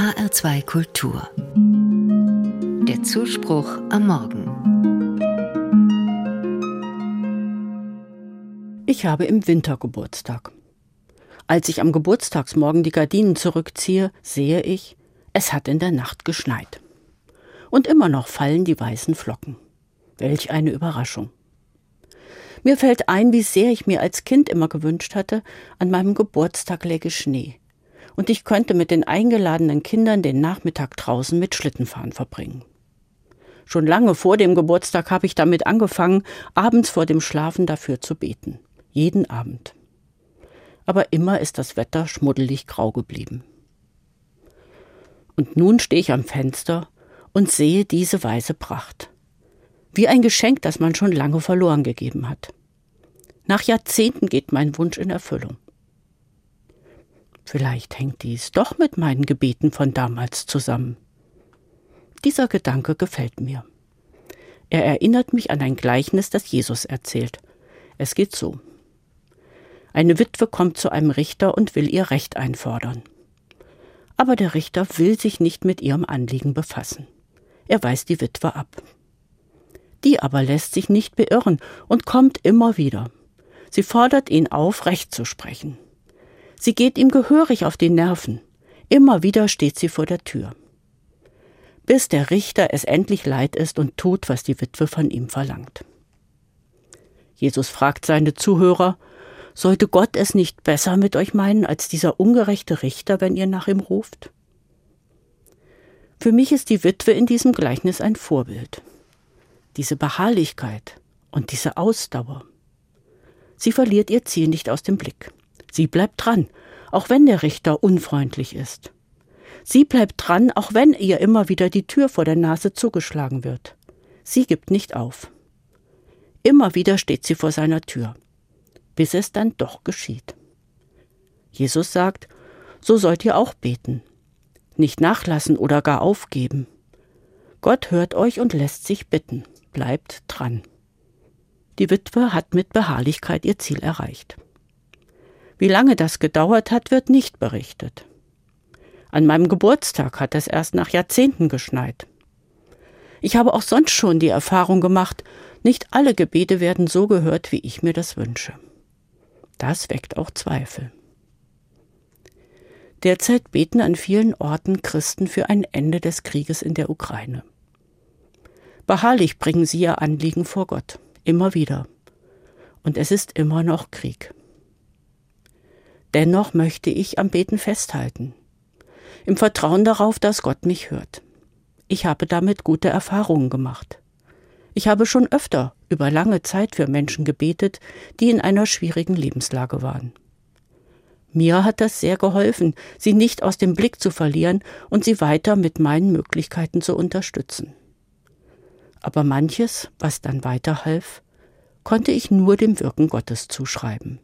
HR2 Kultur. Der Zuspruch am Morgen. Ich habe im Winter Geburtstag. Als ich am Geburtstagsmorgen die Gardinen zurückziehe, sehe ich, es hat in der Nacht geschneit. Und immer noch fallen die weißen Flocken. Welch eine Überraschung. Mir fällt ein, wie sehr ich mir als Kind immer gewünscht hatte, an meinem Geburtstag läge Schnee. Und ich könnte mit den eingeladenen Kindern den Nachmittag draußen mit Schlittenfahren verbringen. Schon lange vor dem Geburtstag habe ich damit angefangen, abends vor dem Schlafen dafür zu beten. Jeden Abend. Aber immer ist das Wetter schmuddelig grau geblieben. Und nun stehe ich am Fenster und sehe diese weiße Pracht. Wie ein Geschenk, das man schon lange verloren gegeben hat. Nach Jahrzehnten geht mein Wunsch in Erfüllung. Vielleicht hängt dies doch mit meinen Gebeten von damals zusammen. Dieser Gedanke gefällt mir. Er erinnert mich an ein Gleichnis, das Jesus erzählt. Es geht so. Eine Witwe kommt zu einem Richter und will ihr Recht einfordern. Aber der Richter will sich nicht mit ihrem Anliegen befassen. Er weist die Witwe ab. Die aber lässt sich nicht beirren und kommt immer wieder. Sie fordert ihn auf, Recht zu sprechen. Sie geht ihm gehörig auf die Nerven. Immer wieder steht sie vor der Tür. Bis der Richter es endlich leid ist und tut, was die Witwe von ihm verlangt. Jesus fragt seine Zuhörer, sollte Gott es nicht besser mit euch meinen als dieser ungerechte Richter, wenn ihr nach ihm ruft? Für mich ist die Witwe in diesem Gleichnis ein Vorbild diese Beharrlichkeit und diese Ausdauer. Sie verliert ihr Ziel nicht aus dem Blick. Sie bleibt dran, auch wenn der Richter unfreundlich ist. Sie bleibt dran, auch wenn ihr immer wieder die Tür vor der Nase zugeschlagen wird. Sie gibt nicht auf. Immer wieder steht sie vor seiner Tür, bis es dann doch geschieht. Jesus sagt, so sollt ihr auch beten, nicht nachlassen oder gar aufgeben. Gott hört euch und lässt sich bitten bleibt dran. Die Witwe hat mit Beharrlichkeit ihr Ziel erreicht. Wie lange das gedauert hat, wird nicht berichtet. An meinem Geburtstag hat es erst nach Jahrzehnten geschneit. Ich habe auch sonst schon die Erfahrung gemacht, nicht alle Gebete werden so gehört, wie ich mir das wünsche. Das weckt auch Zweifel. Derzeit beten an vielen Orten Christen für ein Ende des Krieges in der Ukraine. Beharrlich bringen sie ihr Anliegen vor Gott, immer wieder. Und es ist immer noch Krieg. Dennoch möchte ich am Beten festhalten, im Vertrauen darauf, dass Gott mich hört. Ich habe damit gute Erfahrungen gemacht. Ich habe schon öfter über lange Zeit für Menschen gebetet, die in einer schwierigen Lebenslage waren. Mir hat das sehr geholfen, sie nicht aus dem Blick zu verlieren und sie weiter mit meinen Möglichkeiten zu unterstützen aber manches, was dann weiterhalf, konnte ich nur dem Wirken Gottes zuschreiben.